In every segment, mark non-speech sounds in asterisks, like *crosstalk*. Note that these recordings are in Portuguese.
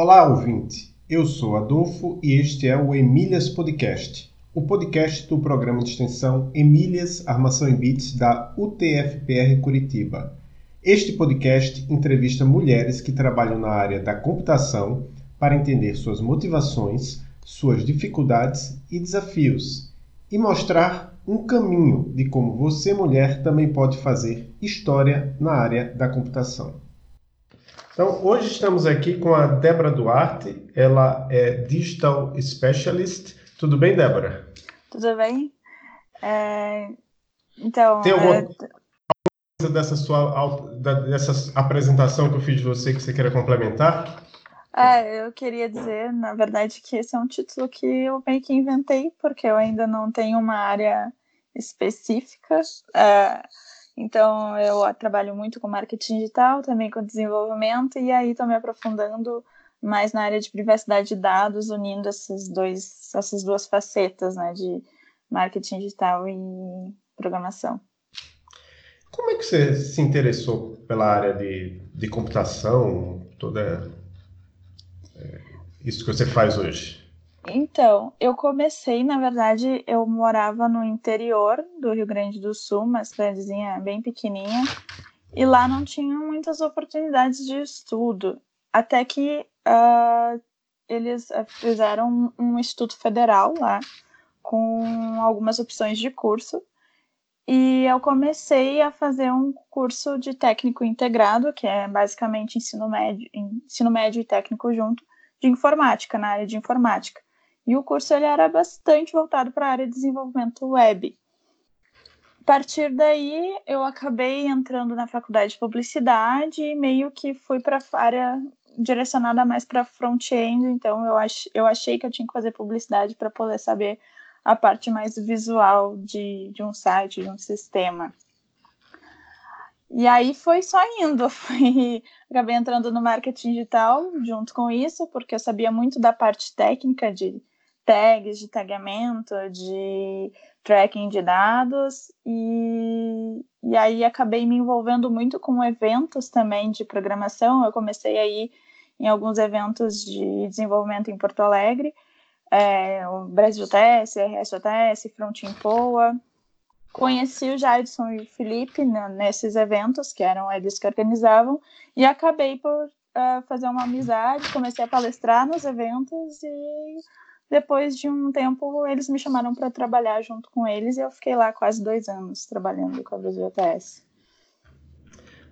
Olá, ouvinte. Eu sou Adolfo e este é o Emílias Podcast, o podcast do programa de extensão Emílias Armação em Bits da UTFPR Curitiba. Este podcast entrevista mulheres que trabalham na área da computação para entender suas motivações, suas dificuldades e desafios e mostrar um caminho de como você, mulher, também pode fazer história na área da computação. Então, hoje estamos aqui com a Débora Duarte, ela é Digital Specialist. Tudo bem, Débora? Tudo bem. É... Então. Tem alguma é... coisa dessa sua dessa apresentação que eu fiz de você que você queira complementar? É, eu queria dizer, na verdade, que esse é um título que eu meio que inventei, porque eu ainda não tenho uma área específica. É, então, eu trabalho muito com marketing digital, também com desenvolvimento, e aí estou me aprofundando mais na área de privacidade de dados, unindo esses dois, essas duas facetas, né, de marketing digital e programação. Como é que você se interessou pela área de, de computação, toda é, isso que você faz hoje? Então, eu comecei, na verdade, eu morava no interior do Rio Grande do Sul, uma cidadezinha bem pequenininha, e lá não tinha muitas oportunidades de estudo. Até que uh, eles fizeram um instituto federal lá, com algumas opções de curso, e eu comecei a fazer um curso de técnico integrado, que é basicamente ensino médio, ensino médio e técnico junto, de informática, na área de informática. E o curso ele era bastante voltado para a área de desenvolvimento web. A partir daí, eu acabei entrando na faculdade de publicidade e meio que fui para a área direcionada mais para front-end. Então, eu, ach, eu achei que eu tinha que fazer publicidade para poder saber a parte mais visual de, de um site, de um sistema. E aí foi só indo, *laughs* fui, acabei entrando no marketing digital junto com isso, porque eu sabia muito da parte técnica de tags, de tagamento, de tracking de dados, e, e aí acabei me envolvendo muito com eventos também de programação. Eu comecei aí em alguns eventos de desenvolvimento em Porto Alegre, é, o Brasil TS, RSOTS, Frontin Poa. Conheci o Jadson e o Felipe né, nesses eventos, que eram eles que organizavam, e acabei por uh, fazer uma amizade, comecei a palestrar nos eventos e depois de um tempo, eles me chamaram para trabalhar junto com eles e eu fiquei lá quase dois anos trabalhando com a Brasil ATS.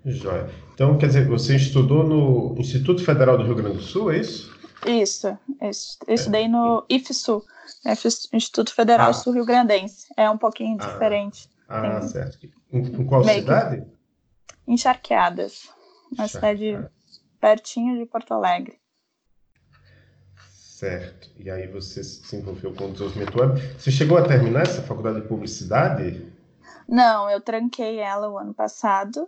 Joia. Então, quer dizer, você estudou no Instituto Federal do Rio Grande do Sul, é isso? Isso. Eu estudei é. no IFSU, né, Instituto Federal ah. Sul Rio Grandense. É um pouquinho ah. diferente. Ah, Tem... certo. Em, em qual cidade? Que... Encharqueadas. Uma cidade pertinho de Porto Alegre. Certo. E aí você se envolveu com o desenvolvimento web. Você chegou a terminar essa faculdade de publicidade? Não, eu tranquei ela o ano passado.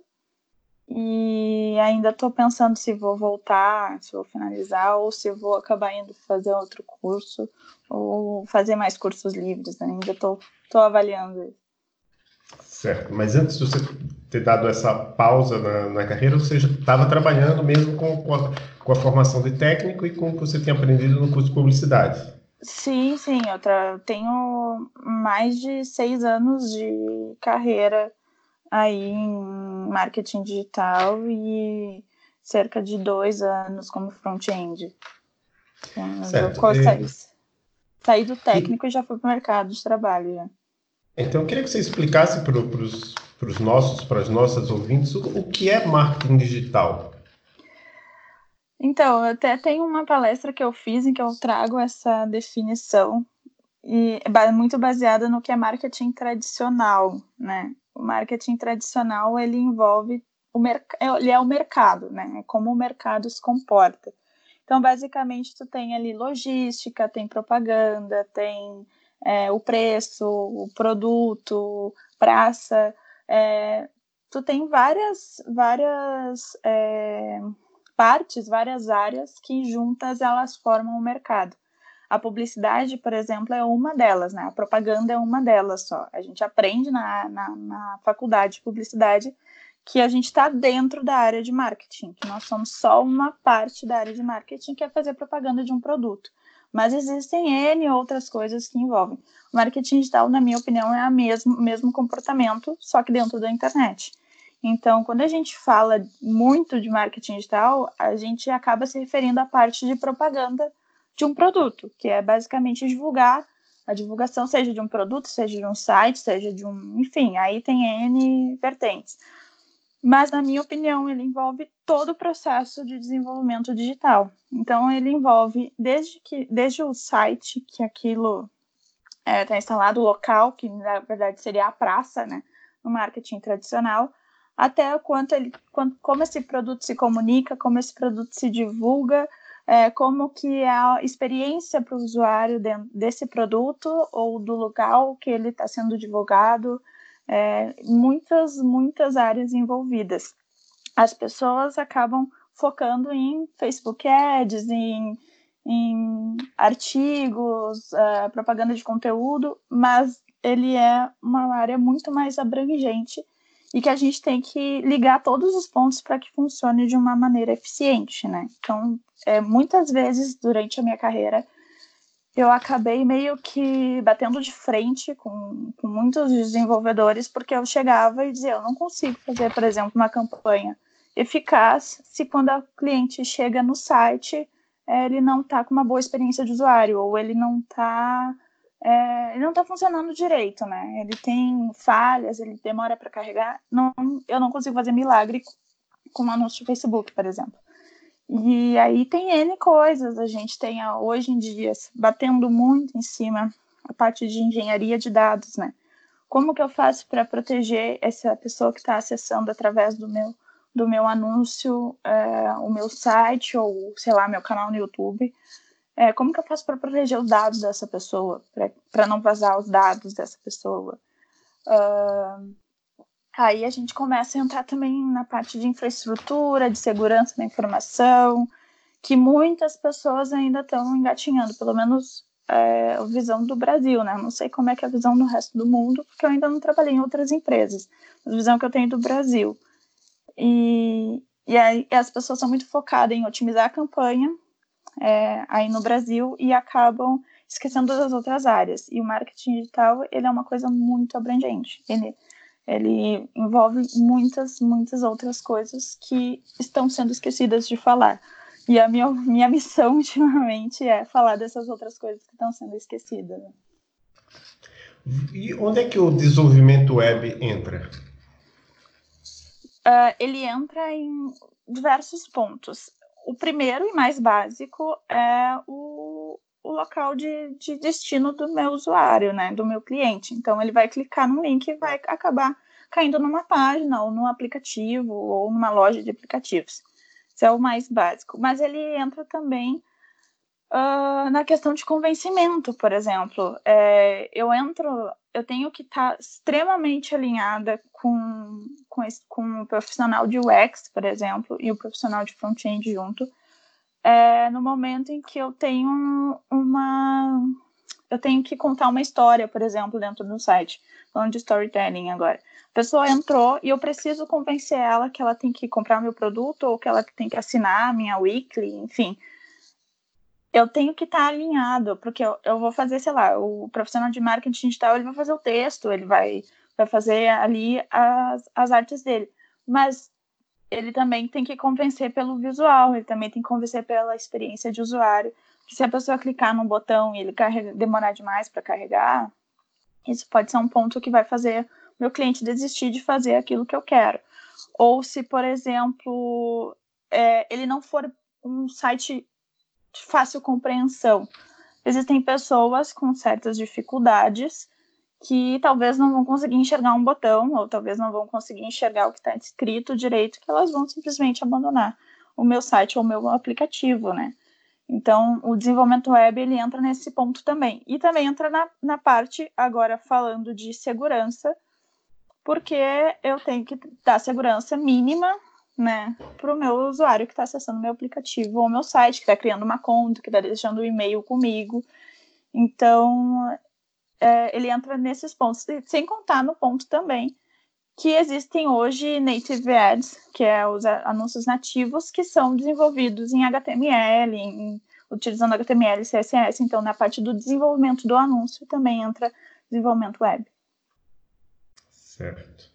E ainda estou pensando se vou voltar, se vou finalizar, ou se vou acabar indo fazer outro curso, ou fazer mais cursos livres. Né? Ainda estou avaliando isso. Certo, mas antes de você ter dado essa pausa na, na carreira, você já estava trabalhando mesmo com, com a, com, a, formação de técnico e com o que você tinha aprendido no curso de publicidade? Sim, sim, eu tenho mais de seis anos de carreira aí em marketing digital e cerca de dois anos como front-end. Então, certo. Eu saí, saí do técnico e, e já fui para o mercado de trabalho. Já. Então, eu queria que você explicasse para os nossos, para as nossas ouvintes, o, que é marketing digital. Então, até tem uma palestra que eu fiz em que eu trago essa definição e é muito baseada no que é marketing tradicional, né? O marketing tradicional ele envolve o ele é o mercado, né? É como o mercado se comporta. Então, basicamente, tu tem ali logística, tem propaganda, tem é, o preço, o produto, praça. É, tu tem várias, várias é, partes, várias áreas que juntas elas formam o mercado. A publicidade, por exemplo, é uma delas, né? A propaganda é uma delas só. A gente aprende na, na, na faculdade de publicidade que a gente está dentro da área de marketing, que nós somos só uma parte da área de marketing que é fazer propaganda de um produto. Mas existem N outras coisas que envolvem. O marketing digital, na minha opinião, é o mesmo, mesmo comportamento, só que dentro da internet. Então, quando a gente fala muito de marketing digital, a gente acaba se referindo à parte de propaganda de um produto, que é basicamente divulgar a divulgação, seja de um produto, seja de um site, seja de um. Enfim, aí tem N vertentes. Mas, na minha opinião, ele envolve todo o processo de desenvolvimento digital. Então, ele envolve desde, que, desde o site, que aquilo está é, tá instalado, o local, que na verdade seria a praça, né, no marketing tradicional, até quanto ele, quanto, como esse produto se comunica, como esse produto se divulga, é, como que é a experiência para o usuário desse produto ou do local que ele está sendo divulgado, é, muitas, muitas áreas envolvidas. As pessoas acabam focando em Facebook Ads, em, em artigos, uh, propaganda de conteúdo, mas ele é uma área muito mais abrangente e que a gente tem que ligar todos os pontos para que funcione de uma maneira eficiente, né? Então, é, muitas vezes durante a minha carreira, eu acabei meio que batendo de frente com, com muitos desenvolvedores, porque eu chegava e dizia: eu não consigo fazer, por exemplo, uma campanha eficaz se quando a cliente chega no site, é, ele não está com uma boa experiência de usuário, ou ele não está. É, ele não está funcionando direito, né? Ele tem falhas, ele demora para carregar. Não, eu não consigo fazer milagre com um anúncio do Facebook, por exemplo. E aí tem N coisas, a gente tem hoje em dia batendo muito em cima a parte de engenharia de dados, né? Como que eu faço para proteger essa pessoa que está acessando através do meu do meu anúncio, é, o meu site ou sei lá meu canal no YouTube? É, como que eu faço para proteger os dados dessa pessoa, para não vazar os dados dessa pessoa? Uh, Aí a gente começa a entrar também na parte de infraestrutura, de segurança da informação, que muitas pessoas ainda estão engatinhando, pelo menos é, a visão do Brasil, né? Não sei como é que é a visão no resto do mundo, porque eu ainda não trabalhei em outras empresas. A visão que eu tenho do Brasil. E, e aí as pessoas são muito focadas em otimizar a campanha é, aí no Brasil e acabam esquecendo das outras áreas. E o marketing digital, ele é uma coisa muito abrangente. Ele ele envolve muitas, muitas outras coisas que estão sendo esquecidas de falar. E a minha, minha missão *laughs* ultimamente é falar dessas outras coisas que estão sendo esquecidas. E onde é que o desenvolvimento web entra? Uh, ele entra em diversos pontos. O primeiro e mais básico é o, o local de, de destino do meu usuário, né, do meu cliente. Então, ele vai clicar no link e vai acabar caindo numa página, ou num aplicativo, ou numa loja de aplicativos. Isso é o mais básico. Mas ele entra também uh, na questão de convencimento, por exemplo. É, eu entro, eu tenho que estar tá extremamente alinhada com, com, esse, com o profissional de UX, por exemplo, e o profissional de front-end junto é, no momento em que eu tenho uma. Eu tenho que contar uma história, por exemplo, dentro do site, falando de storytelling agora. A pessoa entrou e eu preciso convencer ela que ela tem que comprar meu produto ou que ela tem que assinar a minha weekly, enfim. Eu tenho que estar alinhado, porque eu, eu vou fazer, sei lá, o profissional de marketing digital, ele vai fazer o texto, ele vai, vai fazer ali as, as artes dele. Mas ele também tem que convencer pelo visual, ele também tem que convencer pela experiência de usuário. Que se a pessoa clicar num botão e ele carrega, demorar demais para carregar, isso pode ser um ponto que vai fazer meu cliente desistir de fazer aquilo que eu quero. Ou se, por exemplo, é, ele não for um site fácil compreensão. Existem pessoas com certas dificuldades que talvez não vão conseguir enxergar um botão, ou talvez não vão conseguir enxergar o que está escrito direito, que elas vão simplesmente abandonar o meu site ou o meu aplicativo, né? Então, o desenvolvimento web, ele entra nesse ponto também. E também entra na, na parte, agora falando de segurança, porque eu tenho que dar segurança mínima, né, para o meu usuário que está acessando meu aplicativo ou meu site, que está criando uma conta, que está deixando o um e-mail comigo. Então, é, ele entra nesses pontos, sem contar no ponto também que existem hoje native ads, que é os anúncios nativos, que são desenvolvidos em HTML, em, utilizando HTML e CSS. Então, na parte do desenvolvimento do anúncio também entra desenvolvimento web. Certo.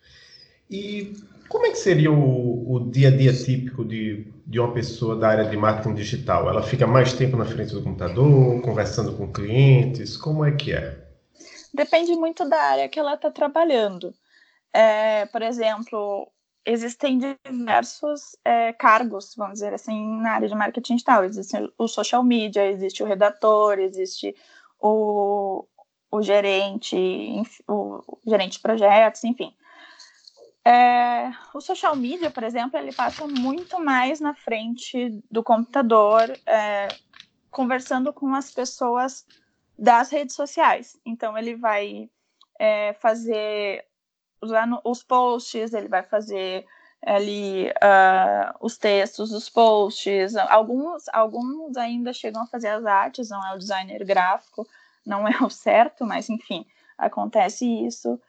E como é que seria o, o dia a dia típico de, de uma pessoa da área de marketing digital? Ela fica mais tempo na frente do computador, conversando com clientes? Como é que é? Depende muito da área que ela está trabalhando. É, por exemplo, existem diversos é, cargos, vamos dizer assim, na área de marketing digital. Existe o social media, existe o redator, existe o, o gerente, o gerente de projetos, enfim. É, o social media, por exemplo, ele passa muito mais na frente do computador, é, conversando com as pessoas das redes sociais. Então, ele vai é, fazer os posts, ele vai fazer ali uh, os textos dos posts. Alguns, alguns ainda chegam a fazer as artes, não é o designer gráfico, não é o certo, mas enfim, acontece isso.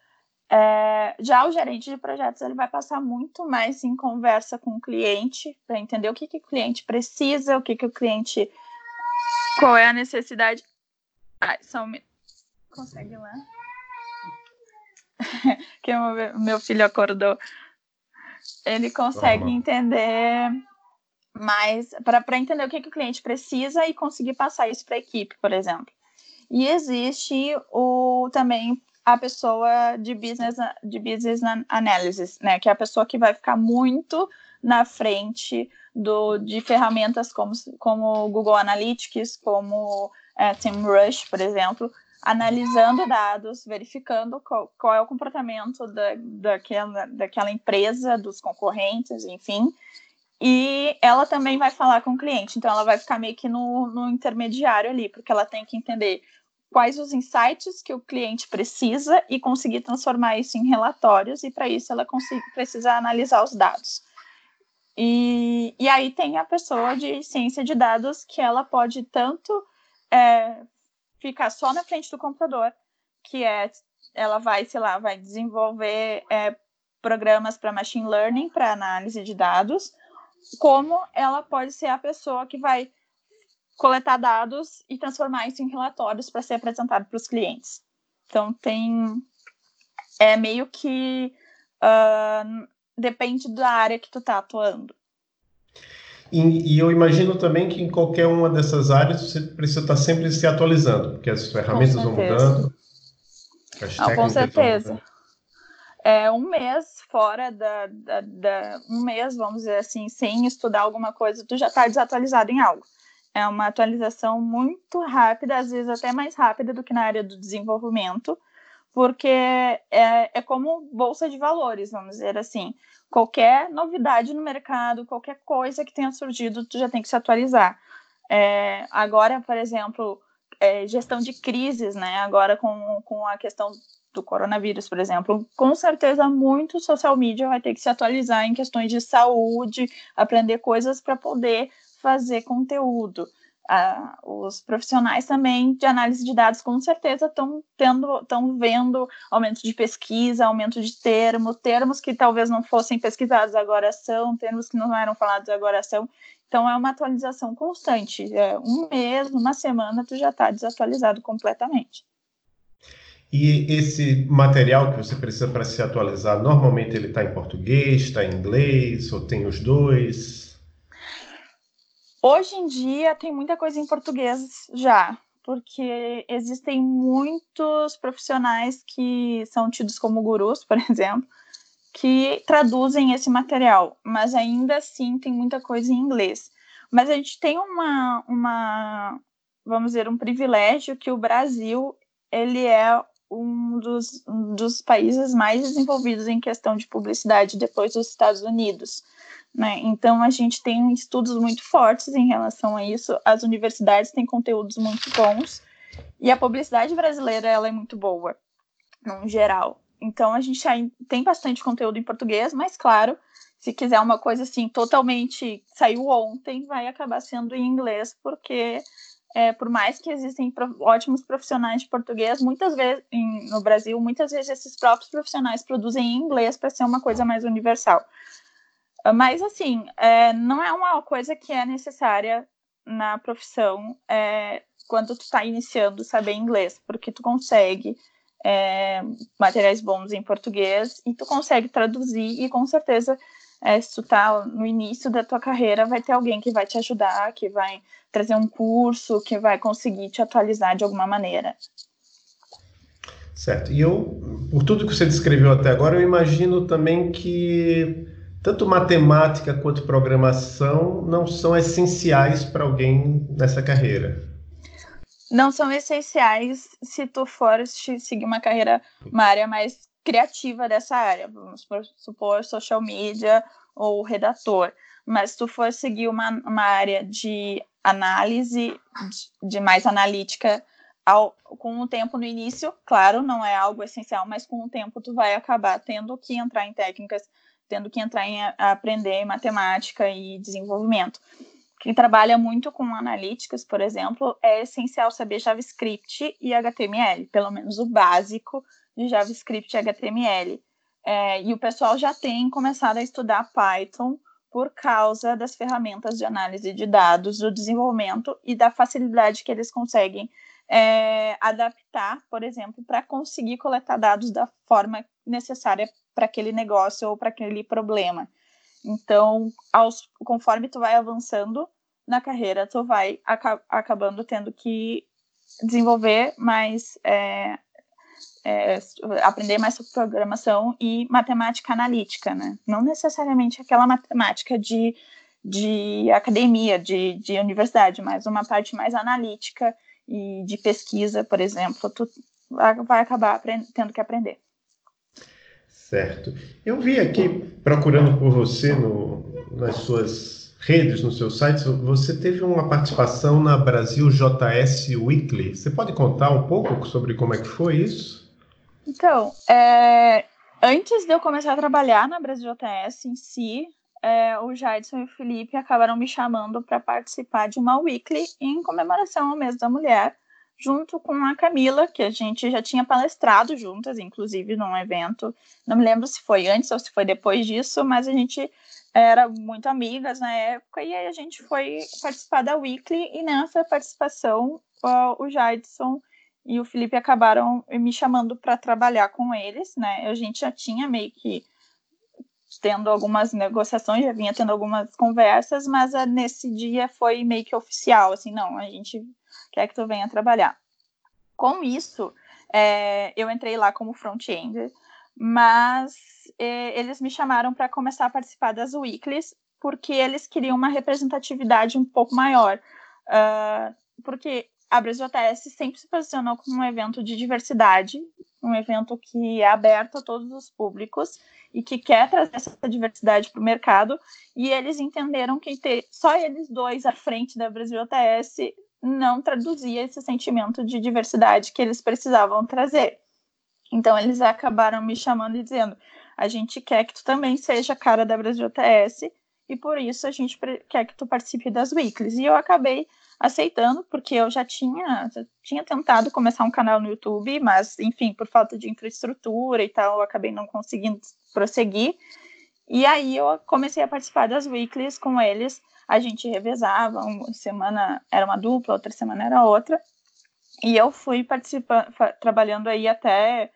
É, já o gerente de projetos ele vai passar muito mais em conversa com o cliente para entender o que, que o cliente precisa, o que, que o cliente. qual é a necessidade. Ai, só um... Consegue lá? *laughs* que o meu filho acordou. Ele consegue uhum. entender mais para entender o que, que o cliente precisa e conseguir passar isso para a equipe, por exemplo. E existe o também a pessoa de business de business analysis, né, que é a pessoa que vai ficar muito na frente do, de ferramentas como, como Google Analytics, como é, SEMrush, por exemplo, analisando dados, verificando qual, qual é o comportamento da, daquela, daquela empresa, dos concorrentes, enfim. E ela também vai falar com o cliente, então ela vai ficar meio que no, no intermediário ali, porque ela tem que entender quais os insights que o cliente precisa e conseguir transformar isso em relatórios, e para isso ela precisa analisar os dados. E, e aí tem a pessoa de ciência de dados que ela pode tanto é, ficar só na frente do computador, que é ela vai, sei lá, vai desenvolver é, programas para machine learning, para análise de dados, como ela pode ser a pessoa que vai coletar dados e transformar isso em relatórios para ser apresentado para os clientes. Então tem é meio que uh, depende da área que tu está atuando. E, e, eu imagino também que em qualquer uma dessas áreas você precisa estar sempre se atualizando, porque as ferramentas vão mudando. Não, com certeza. É um mês fora da, da, da, um mês, vamos dizer assim, sem estudar alguma coisa, tu já está desatualizado em algo. É uma atualização muito rápida, às vezes até mais rápida do que na área do desenvolvimento, porque é, é como bolsa de valores, vamos dizer assim qualquer novidade no mercado, qualquer coisa que tenha surgido, tu já tem que se atualizar. É, agora, por exemplo, é, gestão de crises, né? Agora com, com a questão do coronavírus, por exemplo, com certeza muito social media vai ter que se atualizar em questões de saúde, aprender coisas para poder fazer conteúdo os profissionais também de análise de dados com certeza estão tendo estão vendo aumento de pesquisa, aumento de termos, termos que talvez não fossem pesquisados agora são, termos que não eram falados agora são. Então é uma atualização constante. É, um mês, uma semana, tu já está desatualizado completamente. E esse material que você precisa para se atualizar, normalmente ele está em português, está em inglês, ou tem os dois? Hoje em dia tem muita coisa em português já, porque existem muitos profissionais que são tidos como gurus, por *laughs* exemplo, que traduzem esse material, mas ainda assim tem muita coisa em inglês. Mas a gente tem uma, uma vamos dizer, um privilégio que o Brasil ele é um dos, um dos países mais desenvolvidos em questão de publicidade depois dos Estados Unidos. Né? Então, a gente tem estudos muito fortes em relação a isso. As universidades têm conteúdos muito bons e a publicidade brasileira ela é muito boa, no geral. Então, a gente tem bastante conteúdo em português, mas, claro, se quiser uma coisa assim totalmente saiu ontem, vai acabar sendo em inglês, porque é, por mais que existem ótimos profissionais de português, muitas vezes em, no Brasil, muitas vezes esses próprios profissionais produzem em inglês para ser uma coisa mais universal. Mas assim, é, não é uma coisa que é necessária na profissão é, quando tu está iniciando saber inglês, porque tu consegue é, materiais bons em português e tu consegue traduzir e com certeza é, se tu tá no início da tua carreira, vai ter alguém que vai te ajudar, que vai trazer um curso, que vai conseguir te atualizar de alguma maneira. Certo. E eu, por tudo que você descreveu até agora, eu imagino também que tanto matemática quanto programação não são essenciais para alguém nessa carreira. Não são essenciais se tu for seguir uma carreira, uma área mais criativa dessa área, vamos supor social media ou redator. Mas se tu for seguir uma, uma área de análise, de, de mais analítica, ao, com o tempo no início, claro, não é algo essencial, mas com o tempo tu vai acabar tendo que entrar em técnicas, tendo que entrar em aprender matemática e desenvolvimento. Quem trabalha muito com analíticas, por exemplo, é essencial saber JavaScript e HTML, pelo menos o básico de JavaScript e HTML. É, e o pessoal já tem começado a estudar Python por causa das ferramentas de análise de dados, do desenvolvimento e da facilidade que eles conseguem é, adaptar, por exemplo, para conseguir coletar dados da forma necessária para aquele negócio ou para aquele problema. Então, aos, conforme tu vai avançando na carreira, tu vai aca acabando tendo que desenvolver mais é, é, aprender mais sobre programação e matemática analítica, né? Não necessariamente aquela matemática de, de academia, de, de universidade, mas uma parte mais analítica e de pesquisa, por exemplo, tu vai acabar tendo que aprender. Certo. Eu vi aqui, procurando por você no, nas suas redes, nos seus sites, você teve uma participação na Brasil JS Weekly. Você pode contar um pouco sobre como é que foi isso? Então, é, antes de eu começar a trabalhar na Brasil JS em si, é, o Jadson e o Felipe acabaram me chamando para participar de uma weekly em comemoração ao mês da mulher, junto com a Camila, que a gente já tinha palestrado juntas, inclusive num evento. Não me lembro se foi antes ou se foi depois disso, mas a gente era muito amigas na época e aí a gente foi participar da weekly e nessa participação o Jadson e o Felipe acabaram me chamando para trabalhar com eles, né? A gente já tinha meio que tendo algumas negociações, já vinha tendo algumas conversas, mas ah, nesse dia foi meio que oficial, assim, não, a gente quer que tu venha trabalhar. Com isso, é, eu entrei lá como front-end, mas é, eles me chamaram para começar a participar das weeklies, porque eles queriam uma representatividade um pouco maior. Uh, porque a BrasilJS sempre se posicionou como um evento de diversidade, um evento que é aberto a todos os públicos e que quer trazer essa diversidade para o mercado. E eles entenderam que ter só eles dois à frente da BrasilJS não traduzia esse sentimento de diversidade que eles precisavam trazer. Então eles acabaram me chamando e dizendo: a gente quer que tu também seja cara da BrasilJS e por isso a gente quer que tu participe das weeklies. E eu acabei aceitando, porque eu já tinha, já tinha tentado começar um canal no YouTube, mas, enfim, por falta de infraestrutura e tal, eu acabei não conseguindo prosseguir. E aí eu comecei a participar das weeklies com eles. A gente revezava, uma semana era uma dupla, outra semana era outra. E eu fui participando, trabalhando aí até.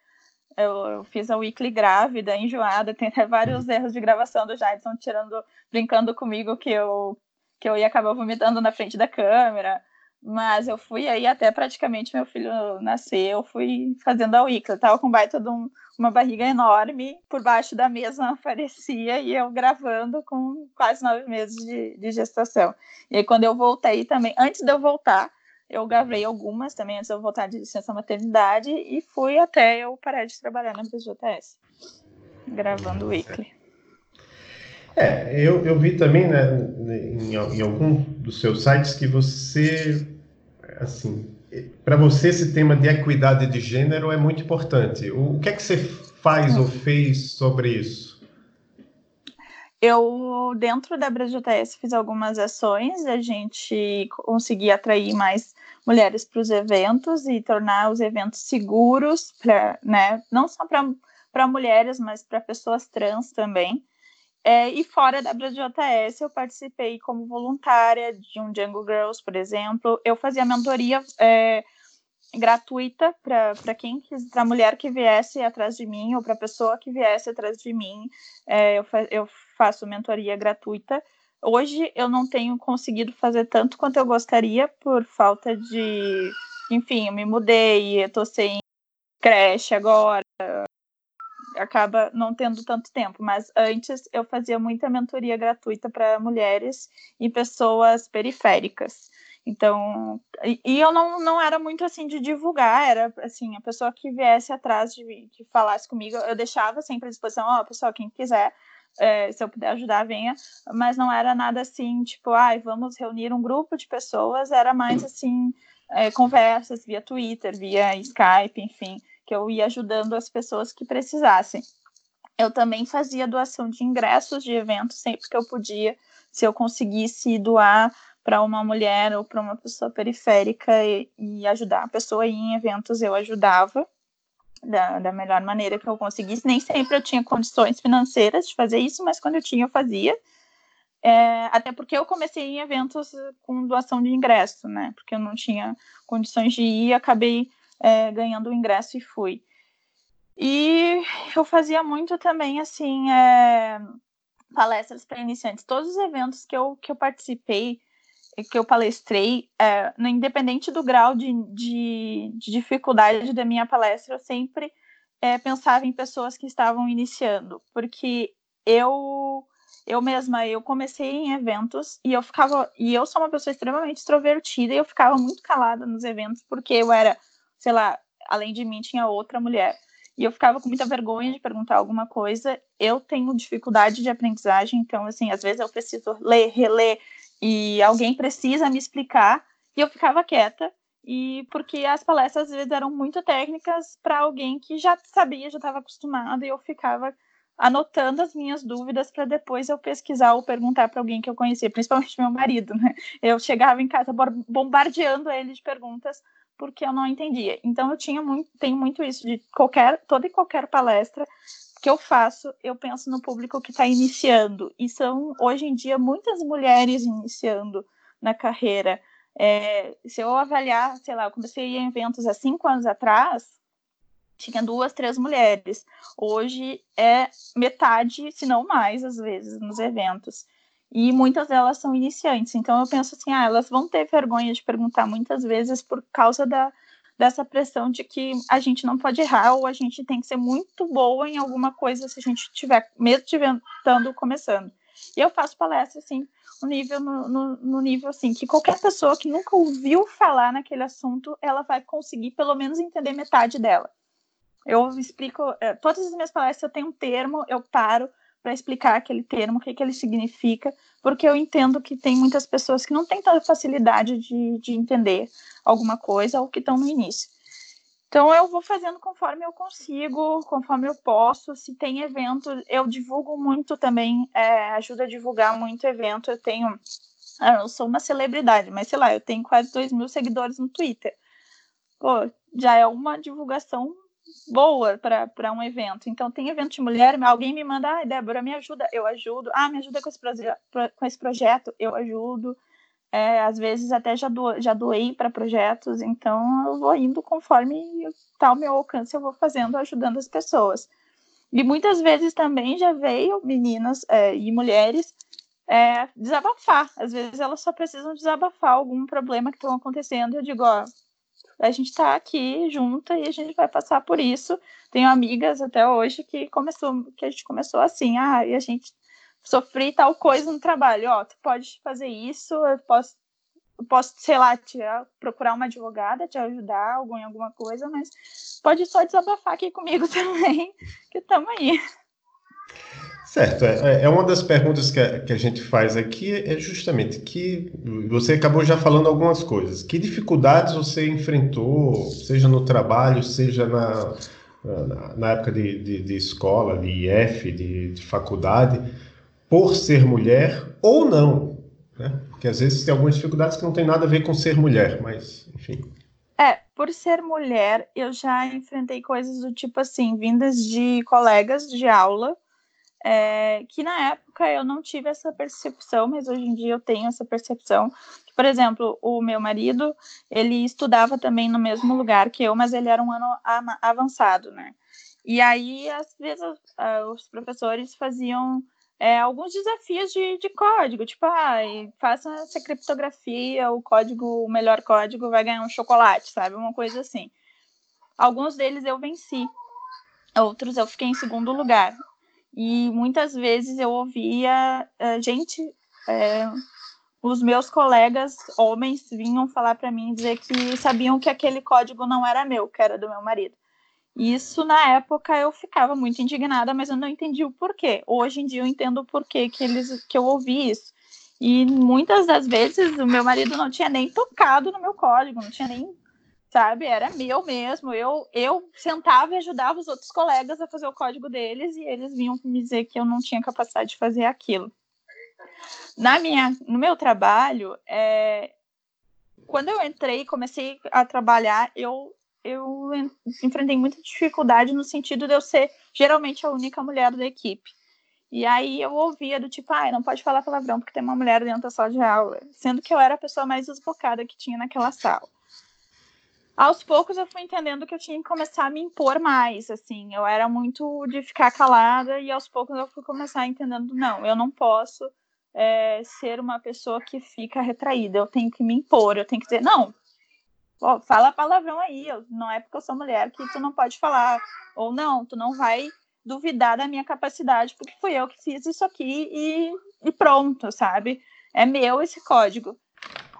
Eu, eu, fiz a weekly grávida, enjoada, *laughs* tem até vários erros de gravação do Jadson tirando, brincando comigo que eu que eu ia acabar vomitando na frente da câmera. Mas eu fui aí até praticamente meu filho nascer, eu fui fazendo a Wicca. Eu tava com baita de um, uma barriga enorme, por baixo da mesa *laughs* aparecia, e eu gravando com quase nove meses de, de gestação. E aí quando eu voltei também, antes de eu voltar, eu gravei algumas também antes de eu voltar de licença maternidade e fui até eu parar de trabalhar na BJS, gravando o Weekly. É, eu, eu vi também né, em, em algum dos seus sites que você, assim, para você esse tema de equidade de gênero é muito importante. O, o que é que você faz ou fez sobre isso? eu, dentro da BraJS, fiz algumas ações, a gente conseguia atrair mais mulheres para os eventos e tornar os eventos seguros, pra, né, não só para mulheres, mas para pessoas trans também. É, e fora da BraJS, eu participei como voluntária de um Jungle Girls, por exemplo. Eu fazia mentoria é, gratuita para quem para mulher que viesse atrás de mim ou para pessoa que viesse atrás de mim. É, eu, fa eu faço mentoria gratuita. Hoje eu não tenho conseguido fazer tanto quanto eu gostaria por falta de enfim eu me mudei eu tô sem creche agora acaba não tendo tanto tempo mas antes eu fazia muita mentoria gratuita para mulheres e pessoas periféricas. Então, e, eu não, não era muito assim de divulgar, era assim, a pessoa que viesse atrás de, de falasse comigo, eu deixava sempre à disposição, ó, oh, pessoal, quem quiser, é, se eu puder ajudar, venha, mas não era nada assim, tipo, ai, ah, vamos reunir um grupo de pessoas, era mais assim, é, conversas via Twitter, via Skype, enfim, que eu ia ajudando as pessoas que precisassem. Eu também fazia doação de ingressos de eventos sempre que eu podia, se eu conseguisse doar para uma mulher ou para uma pessoa periférica e, e, ajudar a pessoa a ir em eventos, eu ajudava da, da melhor maneira que eu conseguisse. Nem sempre eu tinha condições financeiras de fazer isso, mas quando eu tinha, eu fazia. É, até porque eu comecei em eventos com doação de ingresso, né? Porque eu não tinha condições de ir, acabei é, ganhando o ingresso e fui. E eu fazia muito também, assim, é, palestras para iniciantes. Todos os eventos que eu, que eu participei, que eu palestrei, é, independente do grau de, de, de, dificuldade da minha palestra, eu sempre é, pensava em pessoas que estavam iniciando, porque eu eu mesma eu comecei em eventos e eu ficava e eu sou uma pessoa extremamente extrovertida e eu ficava muito calada nos eventos porque eu era, sei lá, além de mim tinha outra mulher e eu ficava com muita vergonha de perguntar alguma coisa. Eu tenho dificuldade de aprendizagem, então assim, às vezes eu preciso ler, reler e alguém precisa me explicar e eu ficava quieta e porque as palestras às vezes eram muito técnicas para alguém que já sabia, já estava acostumado e eu ficava anotando as minhas dúvidas para depois eu pesquisar ou perguntar para alguém que eu conhecia, principalmente meu marido, né? Eu chegava em casa bombardeando ele de perguntas porque eu não entendia. Então eu tinha muito, tenho muito isso de qualquer, toda e qualquer palestra que eu faço, eu penso no público que está iniciando. E são, hoje em dia, muitas mulheres iniciando na carreira. É, se eu avaliar, sei lá, eu comecei em eventos há cinco anos atrás, tinha duas, três mulheres. Hoje é metade, se não mais, às vezes, nos eventos. E muitas delas são iniciantes. Então eu penso assim, ah, elas vão ter vergonha de perguntar muitas vezes por causa da, dessa pressão de que a gente não pode errar ou a gente tem que ser muito boa em alguma coisa se a gente tiver, mesmo estando começando. E eu faço palestra assim, no nível, no, no, no, nível assim, que qualquer pessoa que nunca ouviu falar naquele assunto, ela vai conseguir pelo menos entender metade dela. Eu explico, é, todas as minhas palestras eu tenho um termo, eu paro para explicar aquele termo, o que, que ele significa, porque eu entendo que tem muitas pessoas que não têm tanta facilidade de, de entender alguma coisa ou que estão no início. Então eu vou fazendo conforme eu consigo, conforme eu posso. Se tem evento, eu divulgo muito também, é, ajuda a divulgar muito evento. Eu tenho, ah, eu sou uma celebridade, mas sei lá, eu tenho quase 2 mil seguidores no Twitter. Pô, já é uma divulgação boa para um evento. Então, tem evento de mulher, alguém me manda, ah, Débora, me ajuda, eu ajudo. Ah, me ajuda com esse, proje com esse projeto, eu ajudo. É, às vezes até já, do, já doei para projetos, então eu vou indo conforme está o meu alcance, eu vou fazendo, ajudando as pessoas. E muitas vezes também já veio meninas é, e mulheres é, desabafar. Às vezes elas só precisam desabafar algum problema que estão acontecendo. Eu digo, ó, a gente está aqui junta e a gente vai passar por isso. Tenho amigas até hoje que começou, que a gente começou assim, ah, e a gente sofri tal coisa no trabalho, ó, tu pode fazer isso, eu posso, eu posso sei lá, te, procurar uma advogada, te ajudar algum, em alguma coisa, mas pode só desabafar aqui comigo *laughs* também, que estamos aí. Certo, é, é, é uma das perguntas que a, que a gente faz aqui é justamente que você acabou já falando algumas coisas. Que dificuldades você enfrentou, seja no trabalho, seja na, na, na época de, de, de, escola, de IF, de, de faculdade, por ser mulher ou não, né? Porque às vezes tem algumas dificuldades que não tem nada a ver com ser mulher, mas enfim. É, por ser mulher, eu já enfrentei coisas do tipo assim, vindas de colegas de aula, é, que na época eu não tive essa percepção, mas hoje em dia eu tenho essa percepção. Por exemplo, o meu marido, ele estudava também no mesmo lugar que eu, mas ele era um ano avançado, né? E aí, às vezes, os professores faziam é, alguns desafios de, de código, tipo, ah, faça essa criptografia, o código, o melhor código vai ganhar um chocolate, sabe? Uma coisa assim. Alguns deles eu venci, outros eu fiquei em segundo lugar. E muitas vezes eu ouvia uh, gente, é, os meus colegas homens vinham falar para mim dizer que sabiam que aquele código não era meu, que era do meu marido. Isso na época eu ficava muito indignada, mas eu não entendi o porquê. Hoje em dia eu entendo o porquê que eles que eu ouvi isso. E muitas das vezes o meu marido não tinha nem tocado no meu código, não tinha nem, sabe, era meu mesmo. Eu eu sentava e ajudava os outros colegas a fazer o código deles e eles vinham me dizer que eu não tinha capacidade de fazer aquilo. Na minha, no meu trabalho, é, quando eu entrei, comecei a trabalhar, eu eu enfrentei muita dificuldade no sentido de eu ser geralmente a única mulher da equipe. E aí eu ouvia do tipo, ah, não pode falar palavrão porque tem uma mulher dentro da sala de aula, sendo que eu era a pessoa mais desbocada que tinha naquela sala. Aos poucos eu fui entendendo que eu tinha que começar a me impor mais, assim, eu era muito de ficar calada e aos poucos eu fui começar entendendo, não, eu não posso é, ser uma pessoa que fica retraída, eu tenho que me impor, eu tenho que dizer, não, oh, fala palavrão aí, não é porque eu sou mulher que tu não pode falar, ou não, tu não vai duvidar da minha capacidade, porque fui eu que fiz isso aqui e, e pronto, sabe? É meu esse código.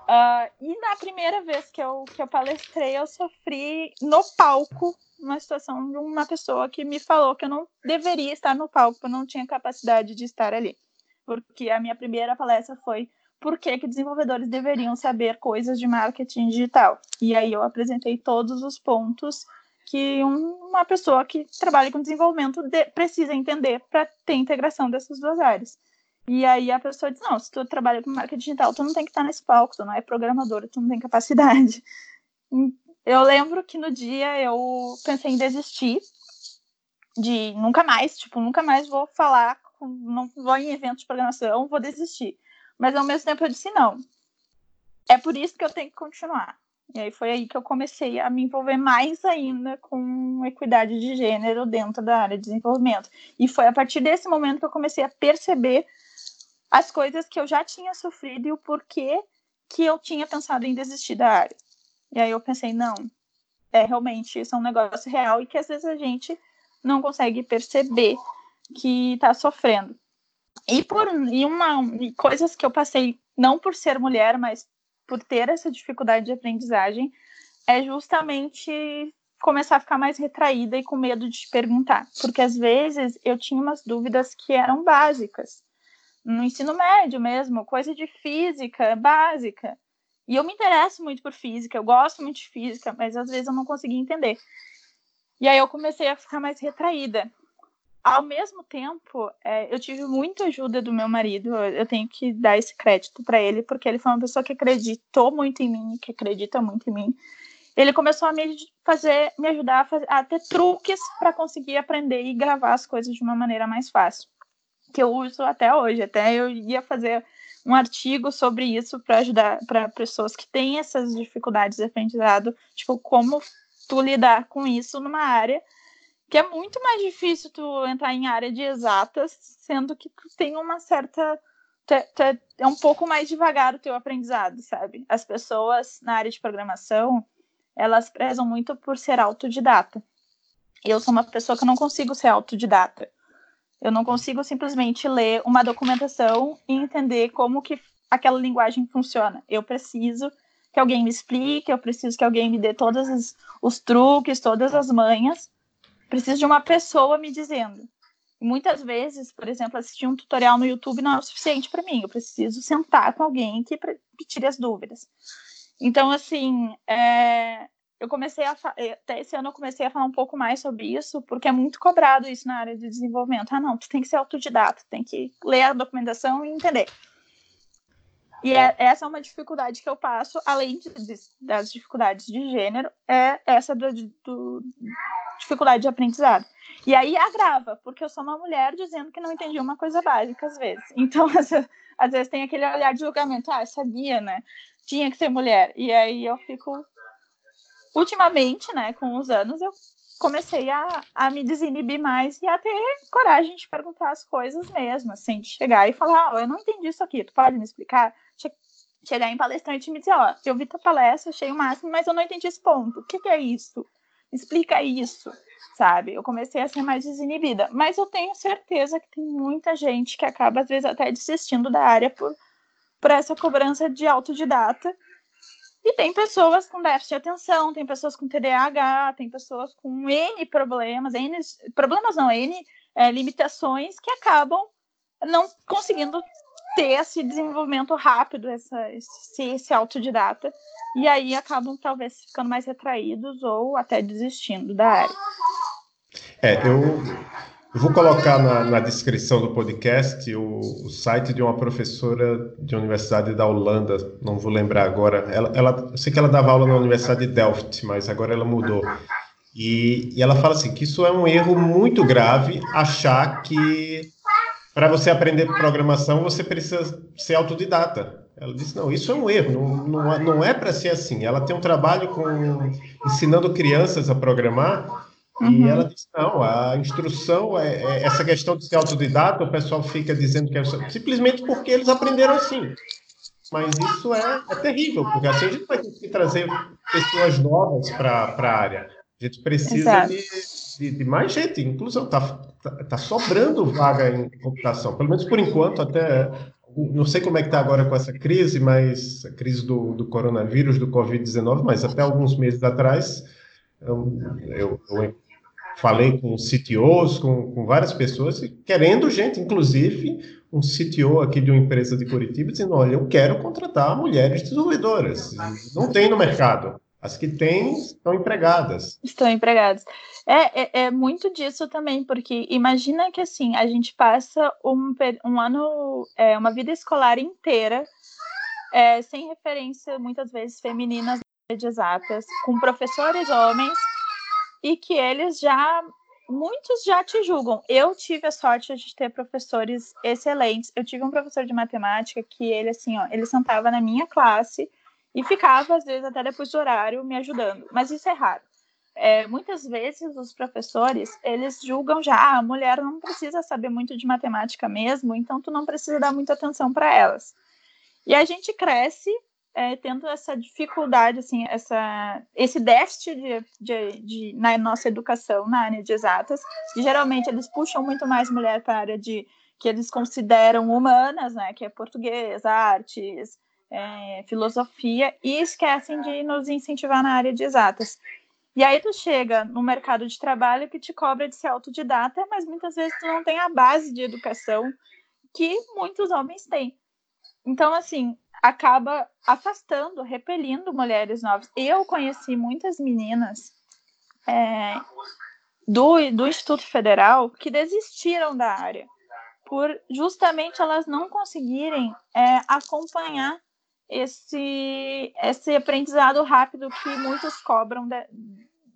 Uh, e na primeira vez que eu, que eu palestrei, eu sofri no palco uma situação de uma pessoa que me falou que eu não deveria estar no palco, eu não tinha capacidade de estar ali. Porque a minha primeira palestra foi por que, que desenvolvedores deveriam saber coisas de marketing digital. E aí eu apresentei todos os pontos que uma pessoa que trabalha com desenvolvimento de, precisa entender para ter integração dessas duas áreas. E aí a pessoa diz, não, se tu trabalha com marketing digital, tu não tem que estar nesse palco, tu não é programador, tu não tem capacidade. Eu lembro que no dia eu pensei em desistir de nunca mais, tipo, nunca mais vou falar, não vou em eventos de programação, vou desistir. Mas ao mesmo tempo eu disse não. É por isso que eu tenho que continuar. E aí foi aí que eu comecei a me envolver mais ainda com equidade de gênero dentro da área de desenvolvimento. E foi a partir desse momento que eu comecei a perceber as coisas que eu já tinha sofrido e o porquê que eu tinha pensado em desistir da área. E aí eu pensei, não, é realmente isso é um negócio real e que às vezes a gente não consegue perceber que está sofrendo. E por e uma e coisas que eu passei não por ser mulher, mas por ter essa dificuldade de aprendizagem, é justamente começar a ficar mais retraída e com medo de te perguntar, porque às vezes eu tinha umas dúvidas que eram básicas. No ensino médio mesmo, coisa de física básica. E eu me interesso muito por física, eu gosto muito de física, mas às vezes eu não conseguia entender. E aí eu comecei a ficar mais retraída ao mesmo tempo, é, eu tive muita ajuda do meu marido. Eu tenho que dar esse crédito para ele, porque ele foi uma pessoa que acreditou muito em mim, que acredita muito em mim. Ele começou a me fazer, me ajudar a, fazer, a ter truques para conseguir aprender e gravar as coisas de uma maneira mais fácil, que eu uso até hoje. Até eu ia fazer um artigo sobre isso para ajudar para pessoas que têm essas dificuldades de aprendizado, tipo como tu lidar com isso numa área que é muito mais difícil tu entrar em área de exatas, sendo que tu tem uma certa. Tu é, é um pouco mais devagar o teu aprendizado, sabe? As pessoas na área de programação, elas prezam muito por ser autodidata. Eu sou uma pessoa que não consigo ser autodidata. Eu não consigo simplesmente ler uma documentação e entender como que aquela linguagem funciona. Eu preciso que alguém me explique, eu preciso que alguém me dê todos os, os truques, todas as manhas Preciso de uma pessoa me dizendo. muitas vezes, por exemplo, assistir um tutorial no YouTube não é o suficiente para mim. Eu preciso sentar com alguém que, que tire as dúvidas. Então, assim, é, eu comecei a até esse ano eu comecei a falar um pouco mais sobre isso, porque é muito cobrado isso na área de desenvolvimento. Ah, não, tu tem que ser autodidata, tem que ler a documentação e entender. E é, essa é uma dificuldade que eu passo, além de, de, das dificuldades de gênero, é essa do, do, dificuldade de aprendizado. E aí agrava, porque eu sou uma mulher dizendo que não entendi uma coisa básica às vezes. Então, *laughs* às às vezes tem aquele olhar de julgamento, ah, sabia, né? Tinha que ser mulher. E aí eu fico. Ultimamente, né, com os anos, eu comecei a, a me desinibir mais e a ter coragem de perguntar as coisas mesmo, assim, de chegar e falar, oh, eu não entendi isso aqui, tu pode me explicar? Che chegar em palestrante e me dizer, ó, oh, eu vi tua palestra, achei o máximo, mas eu não entendi esse ponto, o que, que é isso? explica isso, sabe? Eu comecei a ser mais desinibida, mas eu tenho certeza que tem muita gente que acaba, às vezes, até desistindo da área por, por essa cobrança de autodidata. E tem pessoas com déficit de atenção, tem pessoas com TDAH, tem pessoas com N problemas, N, problemas não, N é, limitações que acabam não conseguindo ter esse desenvolvimento rápido, essa, esse, esse autodidata, e aí acabam talvez ficando mais retraídos ou até desistindo da área. É, eu, eu vou colocar na, na descrição do podcast o, o, site de uma professora de universidade da Holanda, não vou lembrar agora. Ela, ela, eu sei que ela dava aula na Universidade de Delft, mas agora ela mudou. E, e ela fala assim que isso é um erro muito grave achar que para você aprender programação, você precisa ser autodidata. Ela disse, não, isso é um erro, não, não, não é para ser assim. Ela tem um trabalho com ensinando crianças a programar, uhum. e ela disse, não, a instrução, é, é, essa questão de ser autodidata, o pessoal fica dizendo que é simplesmente porque eles aprenderam assim. Mas isso é, é terrível, porque assim a gente vai ter que trazer pessoas novas para a área. A gente precisa de, de, de, mais gente. Inclusão, está tá, tá sobrando vaga em computação, pelo menos por enquanto, até. Não sei como é que está agora com essa crise, mas a crise do, do coronavírus, do Covid-19, mas até alguns meses atrás, eu, eu, eu falei com CTOs, com, com várias pessoas, querendo gente, inclusive um CTO aqui de uma empresa de Curitiba, dizendo: olha, eu quero contratar mulheres desenvolvedoras. Não tem no mercado. As que têm estão empregadas. Estão empregadas. É, é, é, muito disso também, porque imagina que assim, a gente passa um, um ano, é, uma vida escolar inteira, é, sem referência, muitas vezes, femininas de exatas, com professores homens, e que eles já, muitos já te julgam. Eu tive a sorte de ter professores excelentes. Eu tive um professor de matemática que ele, assim, ó, ele sentava na minha classe e ficava, às vezes, até depois do horário me ajudando. Mas isso é raro. É, muitas vezes os professores eles julgam já ah, a mulher não precisa saber muito de matemática mesmo, então tu não precisa dar muita atenção para elas. E a gente cresce é, tendo essa dificuldade, assim, essa, esse déficit de, de, de, na nossa educação na área de exatas, que geralmente eles puxam muito mais mulher para a área de que eles consideram humanas, né, que é português, artes, é, filosofia e esquecem de nos incentivar na área de exatas. E aí tu chega no mercado de trabalho que te cobra de ser autodidata, mas muitas vezes tu não tem a base de educação que muitos homens têm. Então, assim, acaba afastando, repelindo mulheres novas. Eu conheci muitas meninas é, do, do Instituto Federal que desistiram da área por justamente elas não conseguirem é, acompanhar esse, esse aprendizado rápido que muitos cobram de,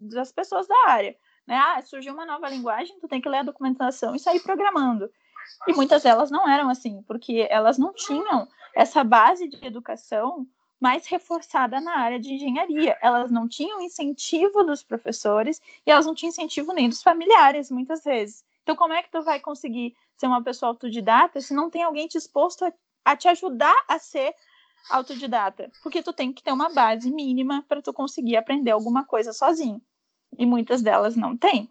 das pessoas da área. Né? Ah, surgiu uma nova linguagem, tu tem que ler a documentação e sair programando. E muitas delas não eram assim, porque elas não tinham essa base de educação mais reforçada na área de engenharia. Elas não tinham incentivo dos professores e elas não tinham incentivo nem dos familiares, muitas vezes. Então, como é que tu vai conseguir ser uma pessoa autodidata se não tem alguém disposto a, a te ajudar a ser autodidata, porque tu tem que ter uma base mínima para tu conseguir aprender alguma coisa sozinho. E muitas delas não têm.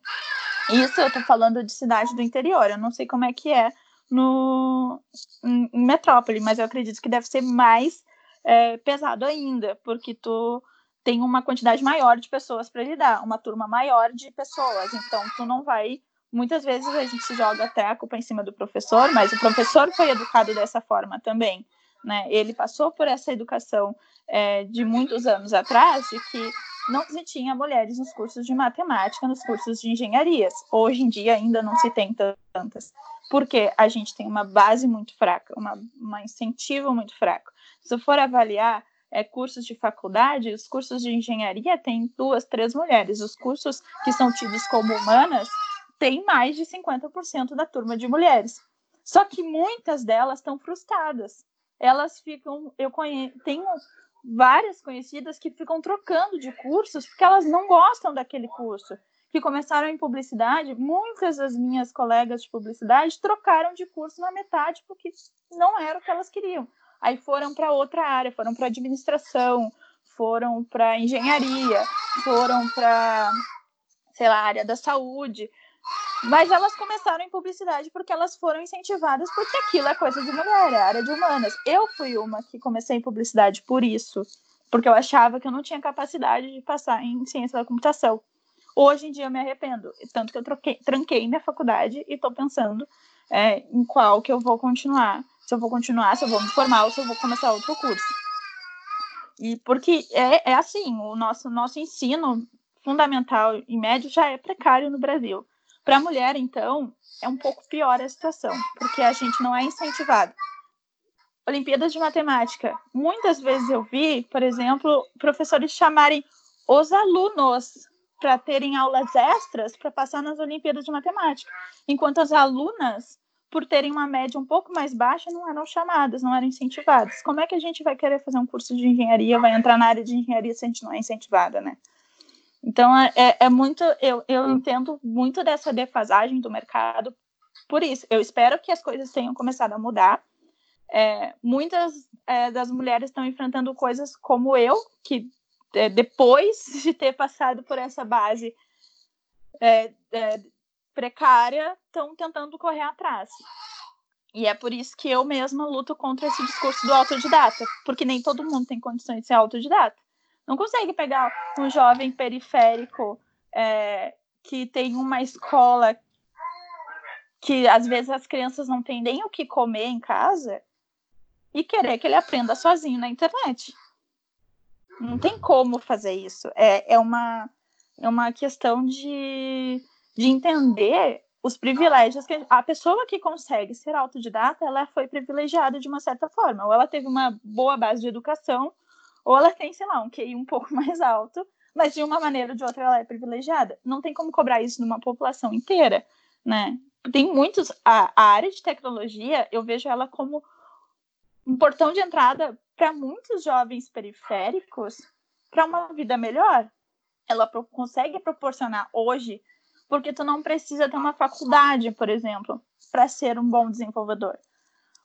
Isso eu tô falando de cidade do interior, eu não sei como é que é no em metrópole, mas eu acredito que deve ser mais é, pesado ainda, porque tu tem uma quantidade maior de pessoas para lidar, uma turma maior de pessoas, então tu não vai muitas vezes a gente joga até a culpa em cima do professor, mas o professor foi educado dessa forma também né? Ele passou por essa educação é, de muitos anos atrás, de que não se tinha mulheres nos cursos de matemática, nos cursos de engenharias. Hoje em dia ainda não se tem tantas, porque a gente tem uma base muito fraca, uma, uma incentivo muito fraco. Se for avaliar é, cursos de faculdade, os cursos de engenharia têm duas, três mulheres. Os cursos que são tidos como humanas têm mais de 50% da turma de mulheres. Só que muitas delas estão frustradas. Elas ficam, eu conheço, tenho várias conhecidas que ficam trocando de cursos porque elas não gostam daquele curso. Que começaram em publicidade, muitas das minhas colegas de publicidade trocaram de curso na metade porque não era o que elas queriam. Aí foram para outra área, foram para administração, foram para engenharia, foram para, sei lá, área da saúde. Mas elas começaram em publicidade porque elas foram incentivadas, porque aquilo é coisa de mulher, é área de humanas. Eu fui uma que comecei em publicidade por isso, porque eu achava que eu não tinha capacidade de passar em ciência da computação. Hoje em dia eu me arrependo, tanto que eu troquei, tranquei minha faculdade e estou pensando é, em qual que eu vou continuar. Se eu vou continuar, se eu vou me formar ou se eu vou começar outro curso. E porque é, é assim, o nosso, nosso ensino fundamental e médio já é precário no Brasil. Para a mulher, então, é um pouco pior a situação, porque a gente não é incentivado. Olimpíadas de Matemática. Muitas vezes eu vi, por exemplo, professores chamarem os alunos para terem aulas extras para passar nas Olimpíadas de Matemática, enquanto as alunas, por terem uma média um pouco mais baixa, não eram chamadas, não eram incentivadas. Como é que a gente vai querer fazer um curso de engenharia, vai entrar na área de engenharia se a gente não é incentivada, né? Então, é, é, é muito. Eu, eu entendo muito dessa defasagem do mercado por isso. Eu espero que as coisas tenham começado a mudar. É, muitas é, das mulheres estão enfrentando coisas como eu, que é, depois *laughs* de ter passado por essa base é, é, precária, estão tentando correr atrás. E é por isso que eu mesma luto contra esse discurso do autodidata, porque nem todo mundo tem condições de ser autodidata. Não consegue pegar um jovem periférico é, que tem uma escola que às vezes as crianças não têm nem o que comer em casa e querer que ele aprenda sozinho na internet. Não tem como fazer isso. É, é, uma, é uma questão de, de entender os privilégios que a pessoa que consegue ser autodidata, ela foi privilegiada de uma certa forma, ou ela teve uma boa base de educação, ou ela tem, sei lá, um QI um pouco *laughs* mais alto, mas de uma maneira ou de outra ela é privilegiada. Não tem como cobrar isso numa população inteira, né? Tem muitos. A, a área de tecnologia, eu vejo ela como um portão de entrada para muitos jovens periféricos para uma vida melhor. Ela pro, consegue proporcionar hoje, porque tu não precisa ter uma faculdade, por exemplo, para ser um bom desenvolvedor.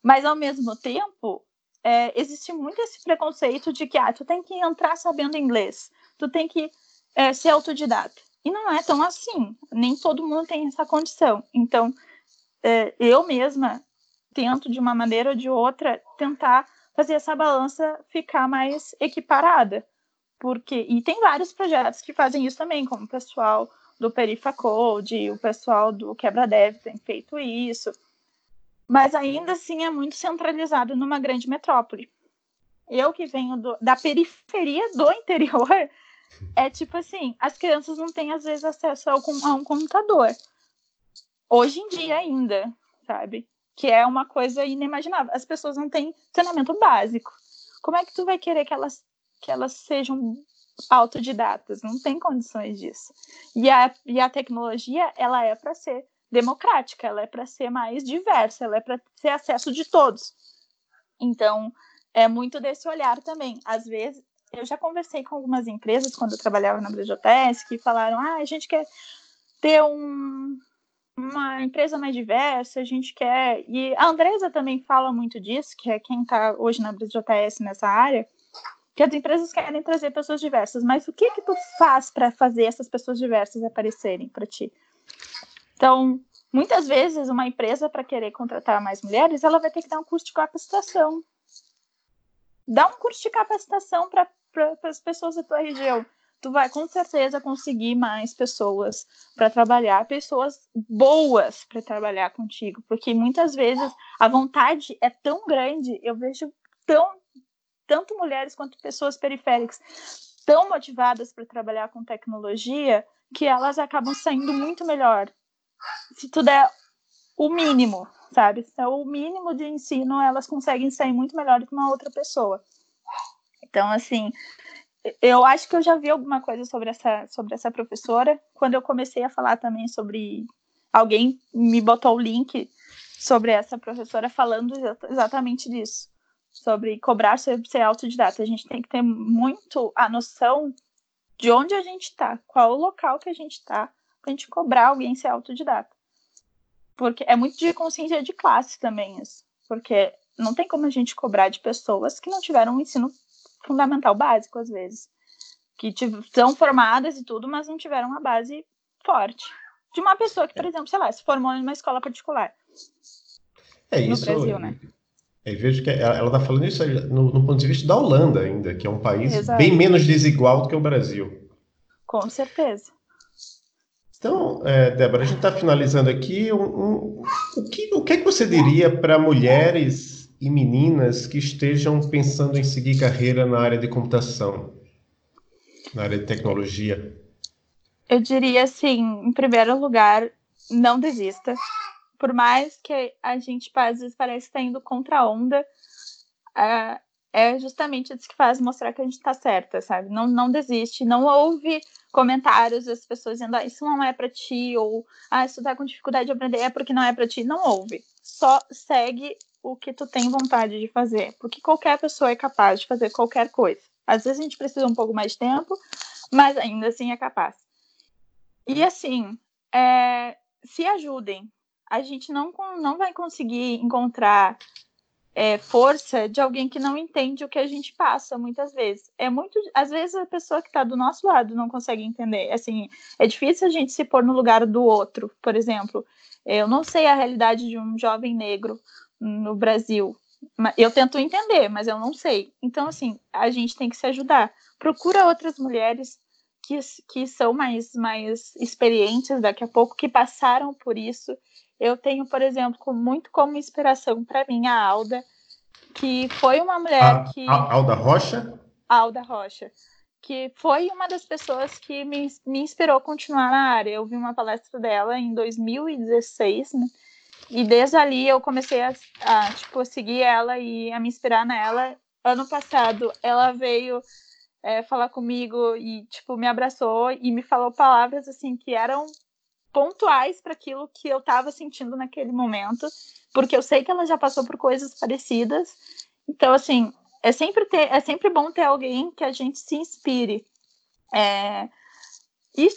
Mas ao mesmo tempo, é, existe muito esse preconceito de que ah, tu tem que entrar sabendo inglês, tu tem que é, ser autodidata. E não é tão assim, nem todo mundo tem essa condição. Então, é, eu mesma tento, de uma maneira ou de outra, tentar fazer essa balança ficar mais equiparada. Porque, e tem vários projetos que fazem isso também, como o pessoal do Perifa Code, o pessoal do Quebra Dev tem feito isso mas ainda assim é muito centralizado numa grande metrópole. Eu que venho do, da periferia do *laughs* interior, é tipo assim, as crianças não têm às vezes acesso ao, a um computador. Hoje em dia ainda, sabe? Que é uma coisa inimaginável. As pessoas não têm treinamento básico. Como é que tu vai querer que elas, que elas sejam autodidatas? Não tem condições disso. E a, e a tecnologia, ela é para ser democrática, ela é para ser mais diversa, ela é para ter acesso de todos. Então, é muito desse olhar também. Às vezes, eu já conversei com algumas empresas quando eu trabalhava na Brejotes que falaram: ah, a gente quer ter um, uma empresa mais diversa, a gente quer. E a Andresa também fala muito disso, que é quem está hoje na Brejotes nessa área, que as empresas querem trazer pessoas diversas, mas o que que tu faz para fazer essas pessoas diversas aparecerem para ti? Então, muitas vezes, uma empresa, para querer contratar mais mulheres, ela vai ter que dar um curso de capacitação. Dá um curso de capacitação para as pessoas da tua região. Tu vai com certeza conseguir mais pessoas para trabalhar, pessoas boas para trabalhar contigo, porque muitas vezes a vontade é tão grande, eu vejo tão tanto mulheres quanto pessoas periféricas tão motivadas para trabalhar com tecnologia que elas acabam saindo muito melhor. Se tu der o mínimo, sabe? Se é o mínimo de ensino, elas conseguem sair muito melhor do que uma outra pessoa. Então, assim, eu acho que eu já vi alguma coisa sobre essa, sobre essa professora. Quando eu comecei a falar também sobre. Alguém me botou o link sobre essa professora falando exatamente disso. Sobre cobrar ser, ser autodidata. A gente tem que ter muito a noção de onde a gente está, qual o local que a gente está, para a gente cobrar alguém ser autodidata. Porque é muito de consciência de classe também isso. Porque não tem como a gente cobrar de pessoas que não tiveram um ensino fundamental básico, às vezes. Que são formadas e tudo, mas não tiveram uma base forte. De uma pessoa que, por exemplo, sei lá, se formou em uma escola particular. É isso. No Brasil, né? Eu vejo que ela está falando isso no, no, ponto de vista da Holanda ainda, que é um país Exato. bem menos desigual do que o Brasil. Com certeza. Então, é, Débora, a gente está finalizando aqui. Um, um, o, que, o que é que você diria para mulheres e meninas que estejam pensando em seguir carreira na área de computação, na área de tecnologia? Eu diria assim, em primeiro lugar, não desista por mais que a gente às vezes parece estar tá indo contra a onda, é, justamente isso que faz mostrar que a gente está certa, sabe? Não, não desiste, não ouve comentários das pessoas dizendo, ah, isso não é para ti, ou ah, se tu tá com dificuldade de aprender é porque não é para ti. Não ouve. Só segue o que tu tem vontade de fazer, porque qualquer pessoa é capaz de fazer qualquer coisa. Às vezes a gente precisa um pouco mais de tempo, mas ainda assim é capaz. E assim, é, se ajudem, a gente não, não vai conseguir encontrar é, força de alguém que não entende o que a gente passa muitas vezes. É muito, às vezes a pessoa que está do nosso lado não consegue entender. Assim, é difícil a gente se pôr no lugar do outro. Por exemplo, eu não sei a realidade de um jovem negro no Brasil. Eu tento entender, mas eu não sei. Então, assim, a gente tem que se ajudar. Procura outras mulheres que, que são mais, mais experientes daqui a pouco, que passaram por isso eu tenho, por exemplo, muito como inspiração para mim a Alda, que foi uma mulher a, que. A Alda Rocha? Alda Rocha, que foi uma das pessoas que me, me inspirou a continuar na área. Eu vi uma palestra dela em 2016, né? E desde ali eu comecei a, a, tipo, seguir ela e a me inspirar nela. Ano passado ela veio é, falar comigo e tipo me abraçou e me falou palavras assim que eram pontuais para aquilo que eu estava sentindo naquele momento, porque eu sei que ela já passou por coisas parecidas. Então, assim, é sempre, ter, é sempre bom ter alguém que a gente se inspire. É, e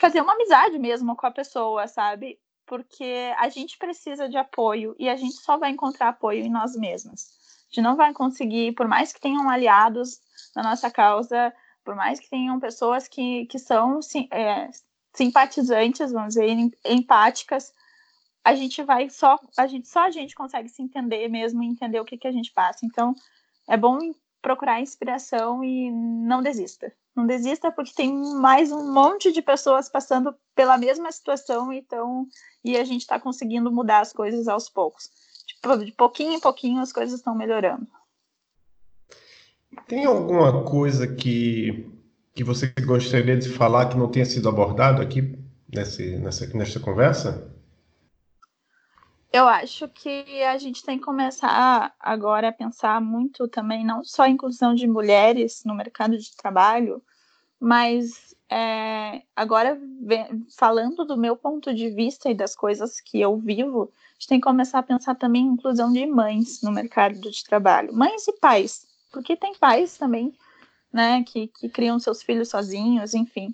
fazer uma amizade mesmo com a pessoa, sabe? Porque a gente precisa de apoio e a gente só vai encontrar apoio em nós mesmas. A gente não vai conseguir, por mais que tenham aliados na nossa causa, por mais que tenham pessoas que, que são é, simpatizantes, vamos dizer, empáticas, a gente vai só a gente só a gente consegue se entender mesmo entender o que, que a gente passa. Então, é bom procurar inspiração e não desista. Não desista porque tem mais um monte de pessoas passando pela mesma situação então, e a gente está conseguindo mudar as coisas aos poucos. Tipo, de pouquinho em pouquinho as coisas estão melhorando. Tem alguma coisa que que você gostaria de falar que não tenha sido abordado aqui nesse, nessa, nesta conversa? Eu acho que a gente tem que começar agora a pensar muito também, não só a inclusão de mulheres no mercado de trabalho, mas é, agora falando do meu ponto de vista e das coisas que eu vivo, a gente tem que começar a pensar também em inclusão de mães no mercado de trabalho, mães e pais, porque tem pais também né, que, que criam seus filhos sozinhos, enfim.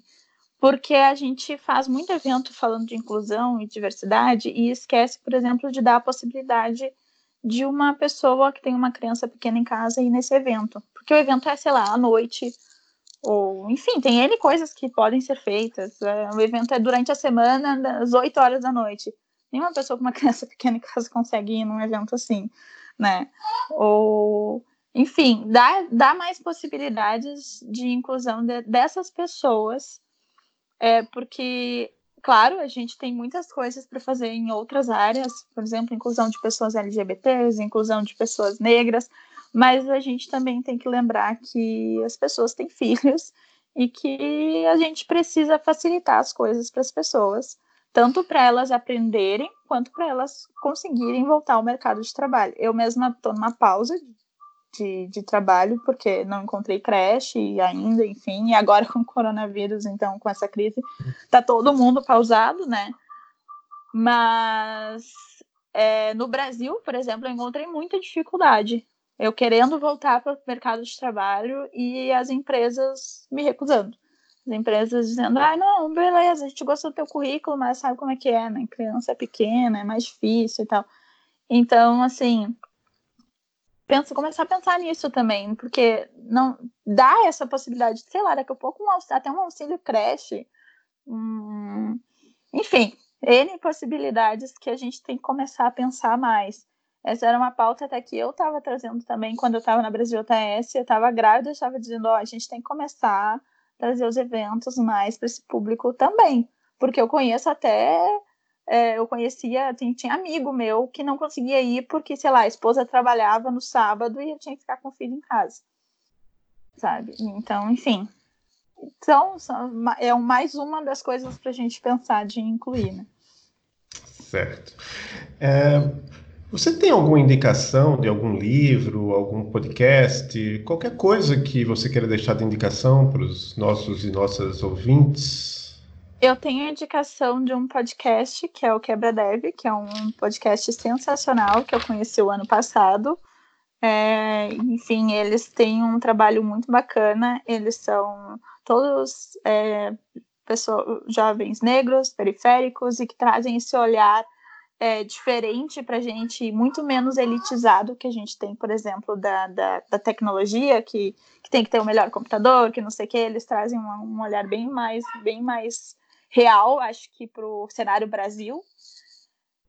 Porque a gente faz muito evento falando de inclusão e diversidade e esquece, por exemplo, de dar a possibilidade de uma pessoa que tem uma criança pequena em casa ir nesse evento. Porque o evento é, sei lá, à noite, ou enfim, tem N coisas que podem ser feitas. É, o evento é durante a semana, às 8 horas da noite. Nenhuma pessoa com uma *laughs* criança pequena em casa consegue ir num evento assim, né? Ou enfim, dá, dá mais possibilidades de inclusão de, dessas pessoas, é, porque, claro, a gente tem muitas coisas para fazer em outras áreas, por exemplo, inclusão de pessoas LGBTs, inclusão de pessoas negras, Mas a gente também tem que lembrar que as pessoas têm filhos e que a gente precisa facilitar as coisas para as pessoas, tanto para elas aprenderem quanto para elas conseguirem voltar ao mercado de trabalho. Eu mesma estou numa pausa de, de trabalho porque não encontrei creche ainda, enfim, e agora com o coronavírus, então com essa crise, tá todo mundo pausado, né? Mas é, no Brasil, por exemplo, eu encontrei muita dificuldade eu querendo voltar para o mercado de trabalho e as empresas me recusando. As empresas dizendo, ah, não, beleza, a gente gosta do teu currículo, mas sabe como é que é, né? Criança é pequena, é mais difícil e tal. Então, assim, penso, começar a pensar nisso também, porque não dá essa possibilidade, sei lá, daqui a pouco um, até um auxílio creche. Hum, enfim, N possibilidades que a gente tem que começar a pensar mais. Essa era uma pauta até que eu estava trazendo também quando eu estava na Brasil TS, eu estava grávida, eu estava dizendo, ó, a gente tem que começar a trazer os eventos mais para esse público também, porque eu conheço até, é, eu conhecia, tinha, tinha amigo meu que não conseguia ir porque, sei lá, a esposa trabalhava no sábado e eu tinha que ficar com o filho em casa, sabe? Então, enfim, então é mais uma das coisas para a gente pensar de incluir, né? Certo. É, você tem alguma indicação de algum livro, algum podcast, qualquer coisa que você queira deixar de indicação para os nossos e nossas ouvintes? Eu tenho a indicação de um podcast que é o Quebra Dev, que é um podcast sensacional que eu conheci o ano passado. É, enfim, eles têm um trabalho muito bacana. Eles são todos é, jovens negros, periféricos e que trazem esse olhar é, diferente para a gente, muito menos elitizado que a gente tem, por exemplo, da, da, da tecnologia, que, que, tem que ter o melhor computador, que não sei o que, eles trazem um, um olhar bem mais, bem mais real, acho que para o cenário Brasil.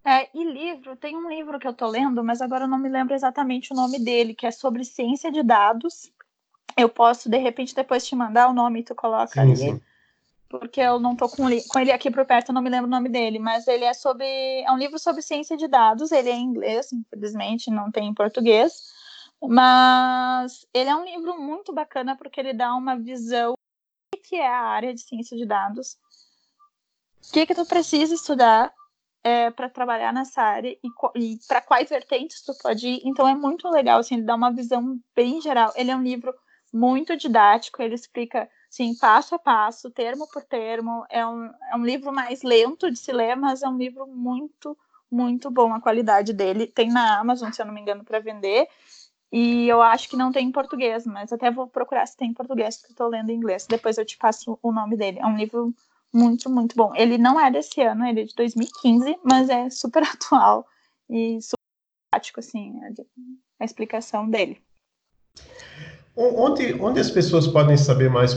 É, e livro, tem um livro que eu estou lendo, mas agora eu não me lembro exatamente o nome dele, que é sobre ciência de dados. Eu posso, de repente, depois te mandar o nome e tu coloca sim, ali. Sim porque eu não tô com, com ele aqui por perto, eu não me lembro o nome dele, mas ele é sobre. É um livro sobre ciência de dados, ele é em inglês, infelizmente, não tem em português. Mas ele é um livro muito bacana porque ele dá uma visão do que é a área de ciência de dados, o que, que tu precisa estudar é, para trabalhar nessa área e, e para quais vertentes tu pode ir. Então é muito legal, assim, ele dá uma visão bem geral. Ele é um livro muito didático, ele explica sim, passo a passo, termo por termo. É um, é um livro mais lento de se ler, mas é um livro muito, muito bom a qualidade dele. Tem na Amazon, se eu não me engano, para vender. E eu acho que não tem em português, mas até vou procurar se tem em português, porque estou lendo em inglês. Depois eu te passo o nome dele. É um livro muito, muito bom. Ele não é desse ano, ele é de 2015, mas é super *laughs* atual e super prático, assim, a explicação dele. Onde, onde as pessoas podem saber mais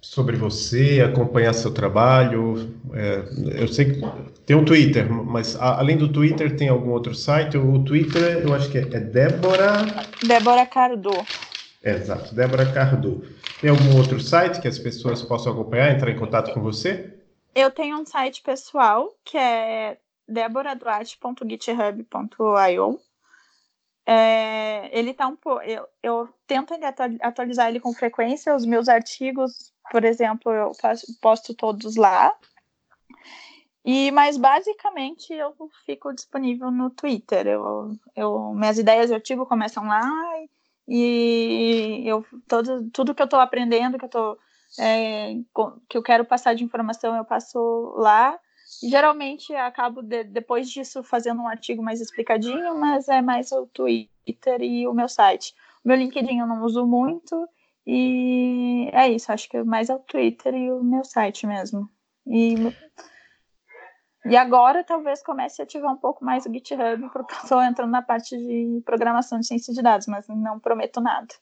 sobre você, acompanhar seu trabalho. É, eu sei que tem um Twitter, mas a, além do Twitter tem algum outro site? O Twitter eu acho que é, é Débora. Débora Cardo. Exato, Débora Cardo. Tem algum outro site que as pessoas possam acompanhar, entrar em contato com você? Eu tenho um site pessoal que é deboraduarte.github.io. É, ele tá um pouco. Eu, eu tento atualizar ele com frequência. Os meus artigos por exemplo, eu faço, posto todos lá. E, mas basicamente eu fico disponível no Twitter. Eu, eu, minhas ideias eu tive começam lá e eu todo, tudo que eu estou aprendendo, que eu tô, é, que eu quero passar de informação, eu passo lá. Geralmente acabo de, depois disso fazendo um artigo mais explicadinho, mas é mais o Twitter e o meu site. O meu LinkedIn eu não uso muito e é isso, acho que mais é o Twitter e o meu site mesmo. E, e agora talvez comece a ativar um pouco mais o GitHub, porque eu estou entrando na parte de programação de ciência de dados, mas não prometo nada.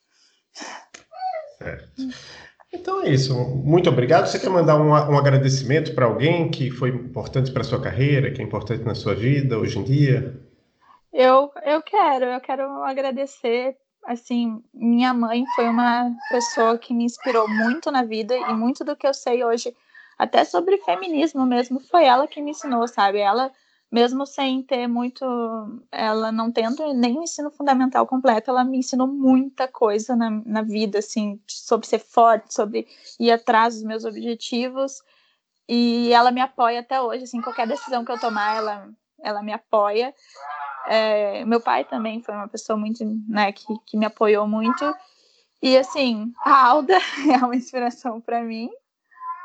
Certo. Então é isso. Muito obrigado. Você quer mandar um, um agradecimento para alguém que foi importante para sua carreira, que é importante na sua vida hoje em dia? Eu, eu quero, eu quero agradecer assim, minha mãe foi uma pessoa que me inspirou muito na vida e muito do que eu sei hoje, até sobre feminismo mesmo, foi ela que me ensinou, sabe? Ela mesmo sem ter muito, ela não tendo nem o ensino fundamental completo, ela me ensinou muita coisa na, na vida, assim, sobre ser forte, sobre ir atrás dos meus objetivos, e ela me apoia até hoje, assim, qualquer decisão que eu tomar, ela, ela me apoia. É, meu pai também foi uma pessoa muito, né, que, que me apoiou muito, e assim, a Alda *laughs* é uma inspiração para mim,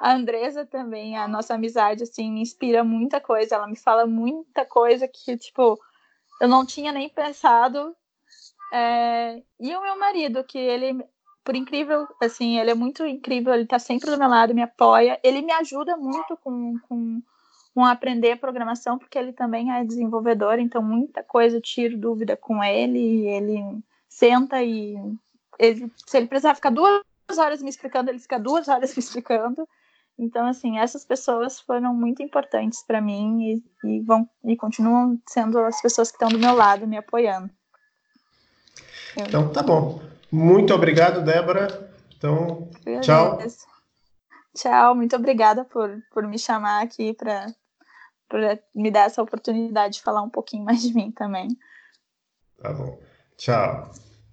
a Andresa também, a nossa amizade, assim, me inspira muita coisa. Ela me fala muita coisa que, tipo, eu não tinha nem pensado. É... E o meu marido, que ele, por incrível, assim, ele é muito incrível, ele tá sempre do meu lado, me apoia. Ele me ajuda muito com, com, com aprender programação, porque ele também é desenvolvedor, então muita coisa eu tiro dúvida com ele. ele senta e ele, se ele precisar ficar duas horas me explicando, ele fica duas horas *laughs* me explicando. Então, assim, essas pessoas foram muito importantes para mim e, e, vão e continuam sendo as pessoas que estão do meu lado me apoiando. Eu... Então, tá bom. Muito obrigado, Débora. Então, tchau. Tchau, muito obrigada por, por me chamar aqui para me dar essa oportunidade de falar um pouquinho mais de mim também. Tá bom. Tchau.